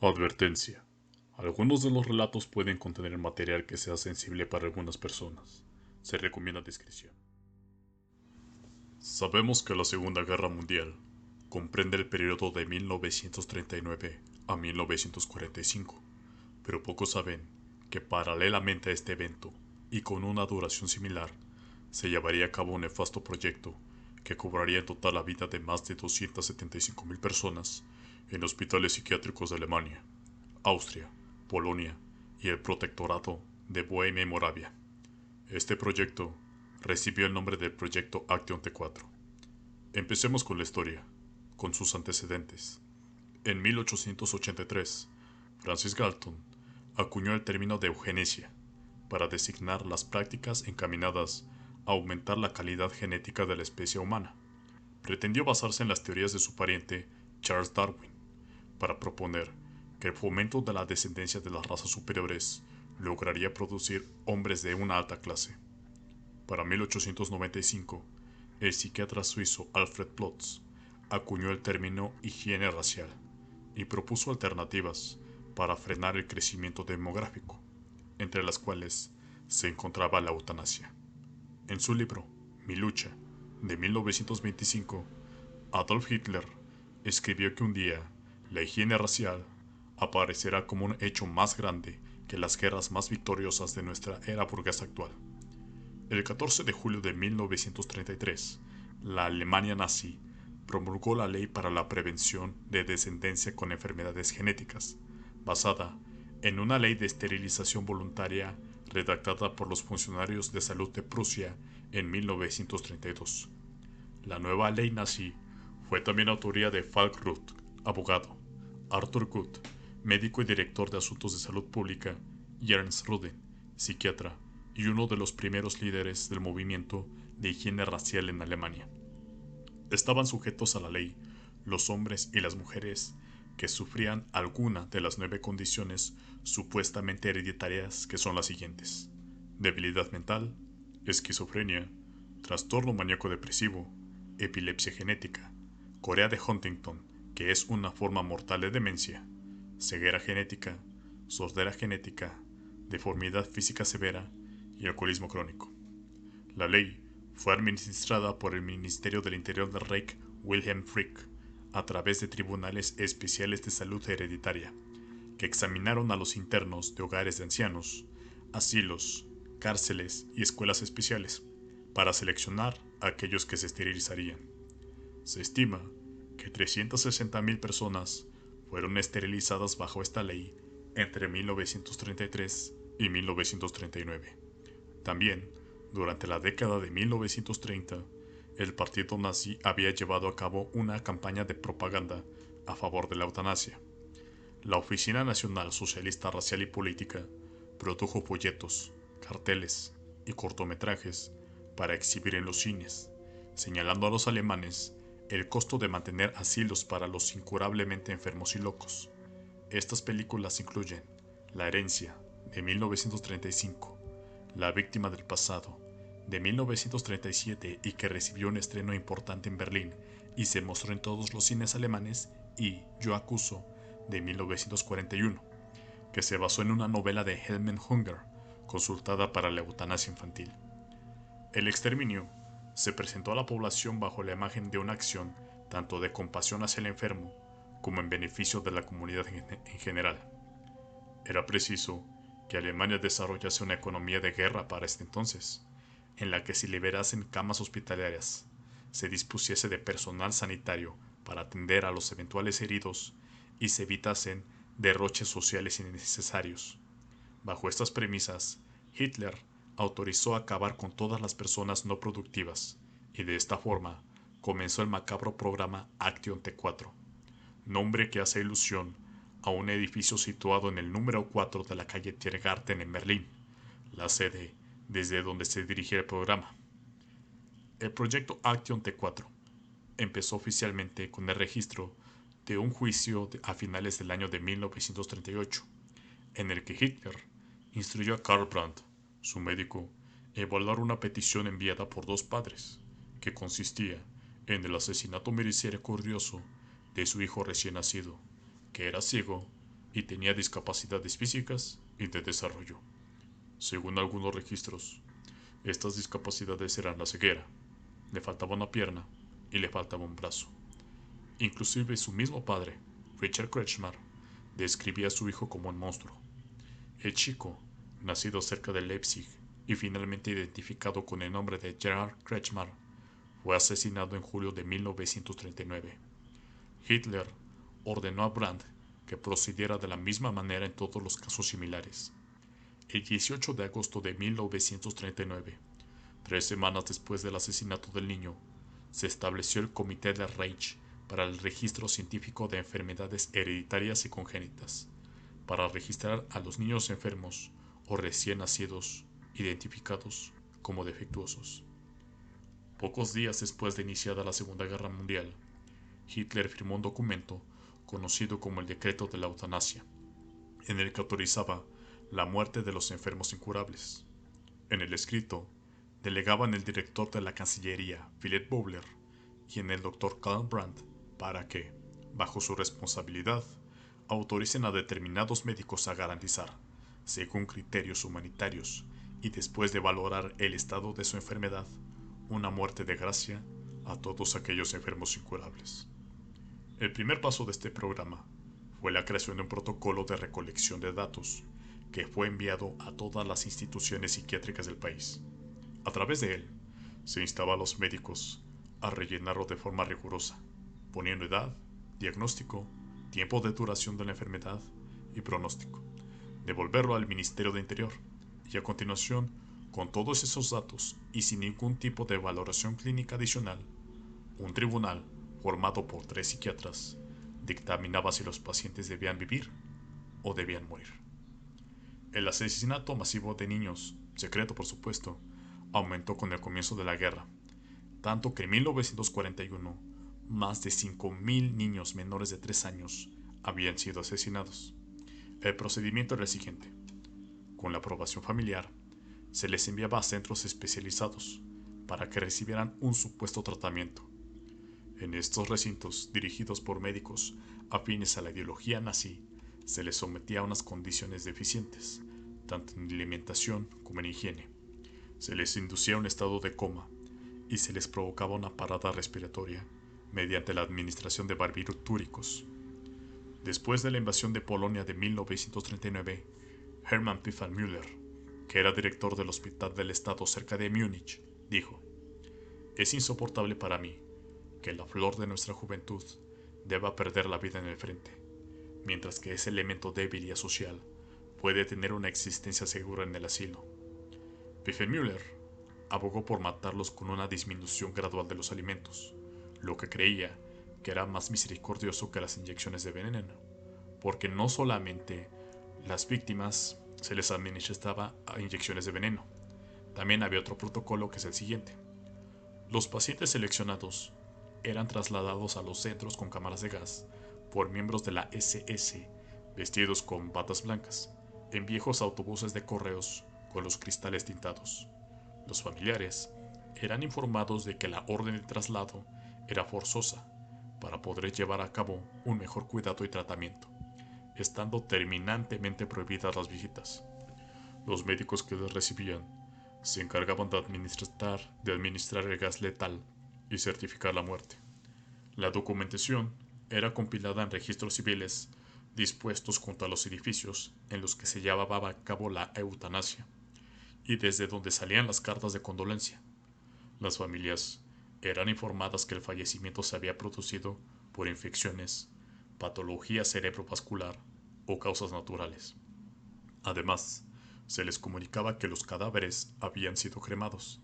Advertencia. Algunos de los relatos pueden contener material que sea sensible para algunas personas. Se recomienda discreción. Sabemos que la Segunda Guerra Mundial comprende el periodo de 1939 a 1945, pero pocos saben que paralelamente a este evento y con una duración similar, se llevaría a cabo un nefasto proyecto que cobraría en total la vida de más de 275.000 personas en hospitales psiquiátricos de Alemania, Austria, Polonia y el protectorado de Bohemia y Moravia. Este proyecto recibió el nombre del Proyecto Action T4. Empecemos con la historia, con sus antecedentes. En 1883, Francis Galton acuñó el término de eugenesia para designar las prácticas encaminadas a aumentar la calidad genética de la especie humana. Pretendió basarse en las teorías de su pariente Charles Darwin para proponer que el fomento de la descendencia de las razas superiores lograría producir hombres de una alta clase. Para 1895, el psiquiatra suizo Alfred Plotz acuñó el término higiene racial y propuso alternativas para frenar el crecimiento demográfico, entre las cuales se encontraba la eutanasia. En su libro Mi lucha, de 1925, Adolf Hitler escribió que un día la higiene racial aparecerá como un hecho más grande que las guerras más victoriosas de nuestra era burguesa actual. El 14 de julio de 1933, la Alemania nazi promulgó la Ley para la Prevención de Descendencia con Enfermedades Genéticas, basada en una ley de esterilización voluntaria redactada por los funcionarios de salud de Prusia en 1932. La nueva ley nazi fue también autoría de Falk Ruth, abogado, Arthur Gut, médico y director de asuntos de salud pública, y Ernst Ruden, psiquiatra y uno de los primeros líderes del movimiento de higiene racial en Alemania. Estaban sujetos a la ley los hombres y las mujeres que sufrían alguna de las nueve condiciones supuestamente hereditarias que son las siguientes. Debilidad mental, esquizofrenia, trastorno maníaco depresivo, epilepsia genética, Corea de Huntington, que es una forma mortal de demencia, ceguera genética, sordera genética, deformidad física severa y alcoholismo crónico. La ley fue administrada por el Ministerio del Interior del Reich Wilhelm Frick a través de tribunales especiales de salud hereditaria, que examinaron a los internos de hogares de ancianos, asilos, cárceles y escuelas especiales, para seleccionar a aquellos que se esterilizarían. Se estima que 360.000 personas fueron esterilizadas bajo esta ley entre 1933 y 1939. También, durante la década de 1930, el partido nazi había llevado a cabo una campaña de propaganda a favor de la eutanasia. La Oficina Nacional Socialista Racial y Política produjo folletos, carteles y cortometrajes para exhibir en los cines, señalando a los alemanes el costo de mantener asilos para los incurablemente enfermos y locos. Estas películas incluyen La herencia, de 1935, La víctima del pasado, de 1937 y que recibió un estreno importante en Berlín y se mostró en todos los cines alemanes, y Yo acuso, de 1941, que se basó en una novela de Helmut Hunger, consultada para la eutanasia infantil. El exterminio se presentó a la población bajo la imagen de una acción tanto de compasión hacia el enfermo como en beneficio de la comunidad en general. Era preciso que Alemania desarrollase una economía de guerra para este entonces, en la que se liberasen camas hospitalarias, se dispusiese de personal sanitario para atender a los eventuales heridos y se evitasen derroches sociales innecesarios. Bajo estas premisas, Hitler autorizó acabar con todas las personas no productivas, y de esta forma comenzó el macabro programa Action T4, nombre que hace ilusión a un edificio situado en el número 4 de la calle Tiergarten en Berlín, la sede desde donde se dirigía el programa. El proyecto Action T4 empezó oficialmente con el registro de un juicio a finales del año de 1938, en el que Hitler instruyó a Karl Brandt su médico, evaluar una petición enviada por dos padres, que consistía en el asesinato misericordioso de su hijo recién nacido, que era ciego y tenía discapacidades físicas y de desarrollo. Según algunos registros, estas discapacidades eran la ceguera, le faltaba una pierna y le faltaba un brazo. Inclusive su mismo padre, Richard Kretschmar, describía a su hijo como un monstruo. El chico, nacido cerca de Leipzig y finalmente identificado con el nombre de Gerhard Kretschmar, fue asesinado en julio de 1939. Hitler ordenó a Brandt que procediera de la misma manera en todos los casos similares. El 18 de agosto de 1939, tres semanas después del asesinato del niño, se estableció el Comité de Reich para el registro científico de enfermedades hereditarias y congénitas, para registrar a los niños enfermos o recién nacidos identificados como defectuosos. Pocos días después de iniciada la Segunda Guerra Mundial, Hitler firmó un documento conocido como el Decreto de la Eutanasia, en el que autorizaba la muerte de los enfermos incurables. En el escrito, delegaban el director de la Cancillería, Philip Bowler, y en el doctor Karl Brandt para que, bajo su responsabilidad, autoricen a determinados médicos a garantizar, según criterios humanitarios y después de valorar el estado de su enfermedad, una muerte de gracia a todos aquellos enfermos incurables. El primer paso de este programa fue la creación de un protocolo de recolección de datos que fue enviado a todas las instituciones psiquiátricas del país. A través de él, se instaba a los médicos a rellenarlo de forma rigurosa, poniendo edad, diagnóstico, tiempo de duración de la enfermedad y pronóstico. Devolverlo al Ministerio de Interior y a continuación, con todos esos datos y sin ningún tipo de valoración clínica adicional, un tribunal formado por tres psiquiatras dictaminaba si los pacientes debían vivir o debían morir. El asesinato masivo de niños, secreto por supuesto, aumentó con el comienzo de la guerra, tanto que en 1941 más de 5.000 niños menores de 3 años habían sido asesinados. El procedimiento era el siguiente. Con la aprobación familiar, se les enviaba a centros especializados para que recibieran un supuesto tratamiento. En estos recintos, dirigidos por médicos afines a la ideología nazi, se les sometía a unas condiciones deficientes, tanto en alimentación como en higiene. Se les inducía un estado de coma y se les provocaba una parada respiratoria mediante la administración de barbitúricos. Después de la invasión de Polonia de 1939, Hermann Müller, que era director del Hospital del Estado cerca de Múnich, dijo, Es insoportable para mí que la flor de nuestra juventud deba perder la vida en el frente mientras que ese elemento débil y asocial puede tener una existencia segura en el asilo. Müller abogó por matarlos con una disminución gradual de los alimentos, lo que creía que era más misericordioso que las inyecciones de veneno, porque no solamente las víctimas se les administraba inyecciones de veneno, también había otro protocolo que es el siguiente. Los pacientes seleccionados eran trasladados a los centros con cámaras de gas por miembros de la SS vestidos con batas blancas en viejos autobuses de correos con los cristales tintados. Los familiares eran informados de que la orden de traslado era forzosa para poder llevar a cabo un mejor cuidado y tratamiento, estando terminantemente prohibidas las visitas. Los médicos que les recibían se encargaban de administrar, de administrar el gas letal y certificar la muerte. La documentación era compilada en registros civiles dispuestos junto a los edificios en los que se llevaba a cabo la eutanasia, y desde donde salían las cartas de condolencia. Las familias eran informadas que el fallecimiento se había producido por infecciones, patología cerebrovascular o causas naturales. Además, se les comunicaba que los cadáveres habían sido cremados,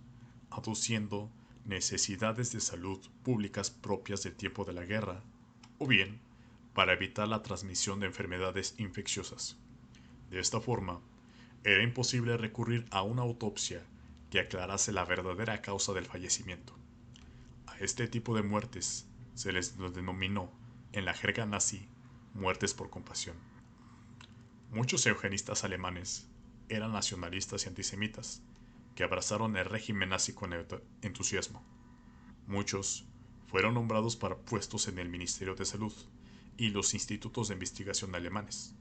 aduciendo necesidades de salud públicas propias del tiempo de la guerra o bien para evitar la transmisión de enfermedades infecciosas. De esta forma, era imposible recurrir a una autopsia que aclarase la verdadera causa del fallecimiento. Este tipo de muertes se les denominó en la jerga nazi muertes por compasión. Muchos eugenistas alemanes eran nacionalistas y antisemitas que abrazaron el régimen nazi con entusiasmo. Muchos fueron nombrados para puestos en el Ministerio de Salud y los institutos de investigación alemanes.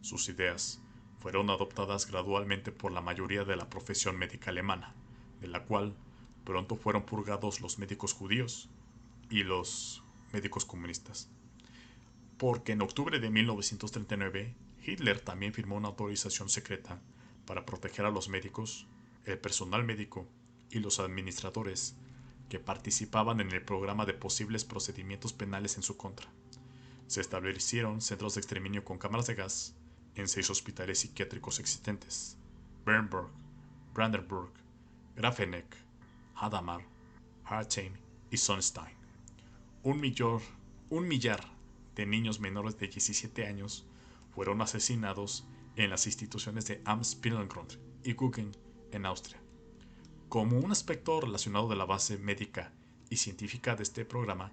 sus ideas fueron adoptadas gradualmente por la mayoría de la profesión médica alemana, de la cual pronto fueron purgados los médicos judíos y los médicos comunistas. Porque en octubre de 1939 Hitler también firmó una autorización secreta para proteger a los médicos, el personal médico y los administradores que participaban en el programa de posibles procedimientos penales en su contra. Se establecieron centros de exterminio con cámaras de gas en seis hospitales psiquiátricos existentes: Bernburg, Brandenburg, Grafeneck, Hadamar, Hartheim y Sonstein. Un, millor, un millar de niños menores de 17 años fueron asesinados en las instituciones de Amts-Pillengrund y Guggen en Austria. Como un aspecto relacionado de la base médica y científica de este programa,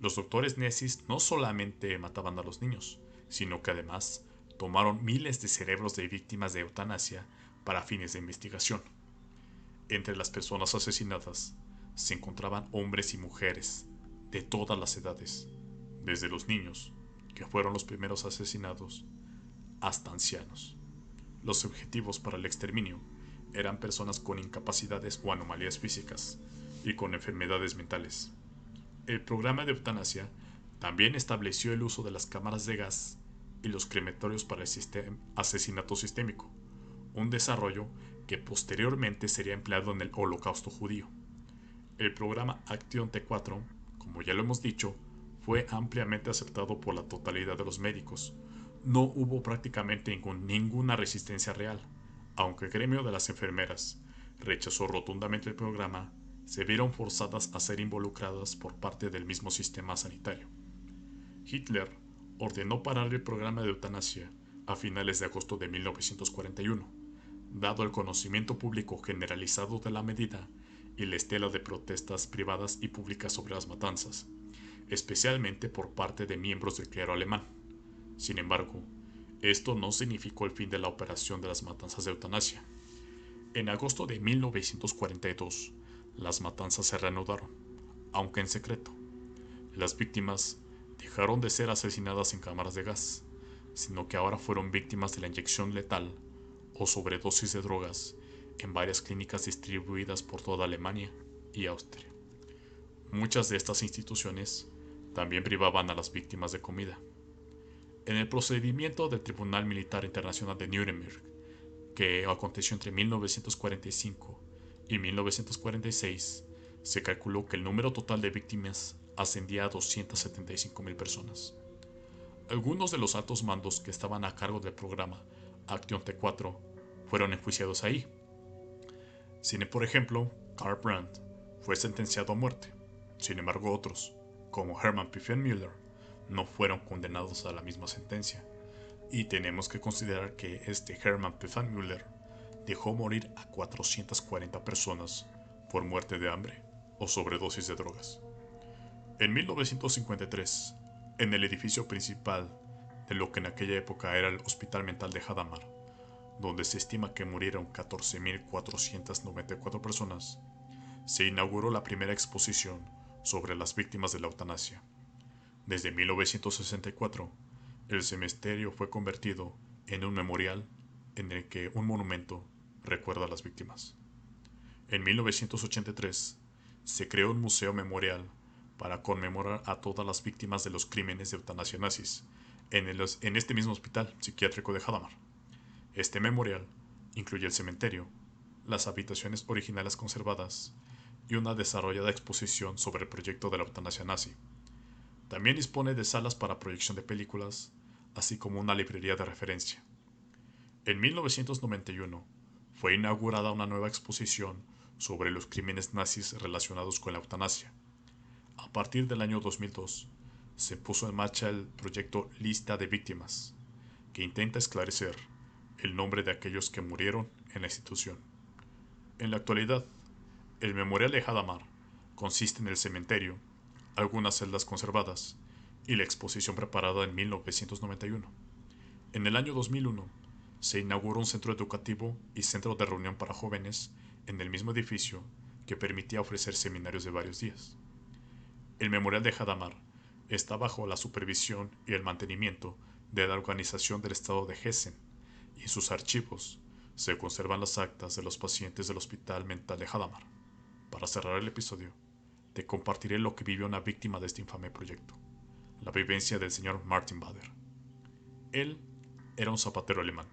los doctores nazis no solamente mataban a los niños, sino que además tomaron miles de cerebros de víctimas de eutanasia para fines de investigación. Entre las personas asesinadas se encontraban hombres y mujeres de todas las edades, desde los niños, que fueron los primeros asesinados, hasta ancianos. Los objetivos para el exterminio eran personas con incapacidades o anomalías físicas y con enfermedades mentales. El programa de eutanasia también estableció el uso de las cámaras de gas y los crematorios para el asesinato sistémico, un desarrollo que posteriormente sería empleado en el holocausto judío. El programa Action T4, como ya lo hemos dicho, fue ampliamente aceptado por la totalidad de los médicos. No hubo prácticamente ninguna resistencia real aunque el gremio de las enfermeras rechazó rotundamente el programa, se vieron forzadas a ser involucradas por parte del mismo sistema sanitario. Hitler ordenó parar el programa de eutanasia a finales de agosto de 1941, dado el conocimiento público generalizado de la medida y la estela de protestas privadas y públicas sobre las matanzas, especialmente por parte de miembros del clero alemán. Sin embargo, esto no significó el fin de la operación de las matanzas de eutanasia. En agosto de 1942, las matanzas se reanudaron, aunque en secreto. Las víctimas dejaron de ser asesinadas en cámaras de gas, sino que ahora fueron víctimas de la inyección letal o sobredosis de drogas en varias clínicas distribuidas por toda Alemania y Austria. Muchas de estas instituciones también privaban a las víctimas de comida. En el procedimiento del Tribunal Militar Internacional de Nuremberg, que aconteció entre 1945 y 1946, se calculó que el número total de víctimas ascendía a 275.000 personas. Algunos de los altos mandos que estaban a cargo del programa Action T4 fueron enjuiciados ahí. Cine, por ejemplo, Karl Brandt fue sentenciado a muerte. Sin embargo, otros, como Hermann Pfeffenmüller, no fueron condenados a la misma sentencia. Y tenemos que considerar que este Hermann Pfeffenmüller dejó morir a 440 personas por muerte de hambre o sobredosis de drogas. En 1953, en el edificio principal de lo que en aquella época era el Hospital Mental de Hadamar, donde se estima que murieron 14.494 personas, se inauguró la primera exposición sobre las víctimas de la eutanasia. Desde 1964, el cementerio fue convertido en un memorial en el que un monumento recuerda a las víctimas. En 1983, se creó un museo memorial para conmemorar a todas las víctimas de los crímenes de eutanasia nazis en, en este mismo hospital psiquiátrico de Hadamar. Este memorial incluye el cementerio, las habitaciones originales conservadas y una desarrollada exposición sobre el proyecto de la eutanasia nazi. También dispone de salas para proyección de películas, así como una librería de referencia. En 1991 fue inaugurada una nueva exposición sobre los crímenes nazis relacionados con la eutanasia. A partir del año 2002 se puso en marcha el proyecto Lista de Víctimas, que intenta esclarecer el nombre de aquellos que murieron en la institución. En la actualidad, el Memorial de Hadamar consiste en el cementerio algunas celdas conservadas y la exposición preparada en 1991. En el año 2001 se inauguró un centro educativo y centro de reunión para jóvenes en el mismo edificio que permitía ofrecer seminarios de varios días. El Memorial de Hadamar está bajo la supervisión y el mantenimiento de la Organización del Estado de Hessen y sus archivos se conservan las actas de los pacientes del Hospital Mental de Hadamar. Para cerrar el episodio, te compartiré lo que vivió una víctima de este infame proyecto, la vivencia del señor Martin Bader. Él era un zapatero alemán,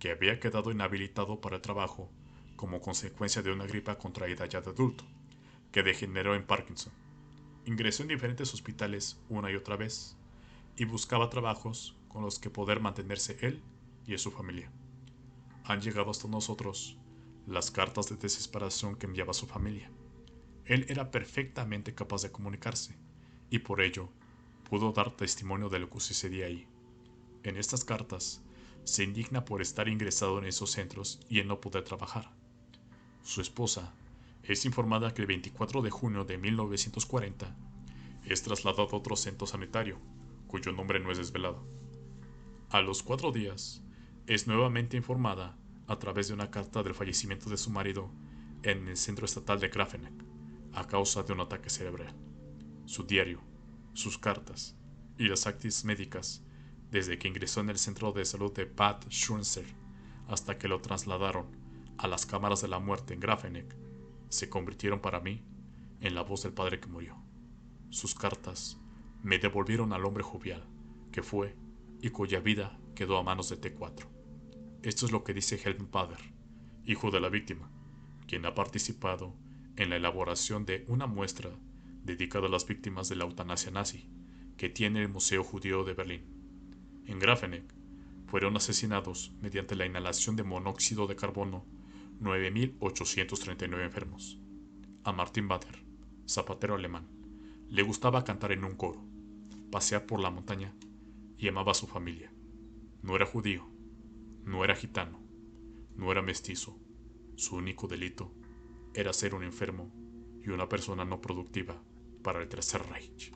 que había quedado inhabilitado para el trabajo como consecuencia de una gripa contraída ya de adulto, que degeneró en Parkinson. Ingresó en diferentes hospitales una y otra vez, y buscaba trabajos con los que poder mantenerse él y su familia. Han llegado hasta nosotros las cartas de desesperación que enviaba su familia. Él era perfectamente capaz de comunicarse, y por ello pudo dar testimonio de lo que sucedía ahí. En estas cartas se indigna por estar ingresado en esos centros y en no poder trabajar. Su esposa es informada que el 24 de junio de 1940 es trasladado a otro centro sanitario, cuyo nombre no es desvelado. A los cuatro días, es nuevamente informada a través de una carta del fallecimiento de su marido en el centro estatal de Grafeneck a causa de un ataque cerebral. Su diario, sus cartas y las actas médicas desde que ingresó en el centro de salud de Bad Schunzer hasta que lo trasladaron a las cámaras de la muerte en Grafeneck, se convirtieron para mí en la voz del padre que murió. Sus cartas me devolvieron al hombre jovial que fue y cuya vida quedó a manos de T4. Esto es lo que dice Helmut Bader, hijo de la víctima, quien ha participado en la elaboración de una muestra dedicada a las víctimas de la eutanasia nazi que tiene el Museo Judío de Berlín en Grafeneck, fueron asesinados mediante la inhalación de monóxido de carbono 9.839 enfermos. A Martin Bader, zapatero alemán, le gustaba cantar en un coro, pasear por la montaña y amaba a su familia. No era judío, no era gitano, no era mestizo. Su único delito era ser un enfermo y una persona no productiva para el Tercer Reich.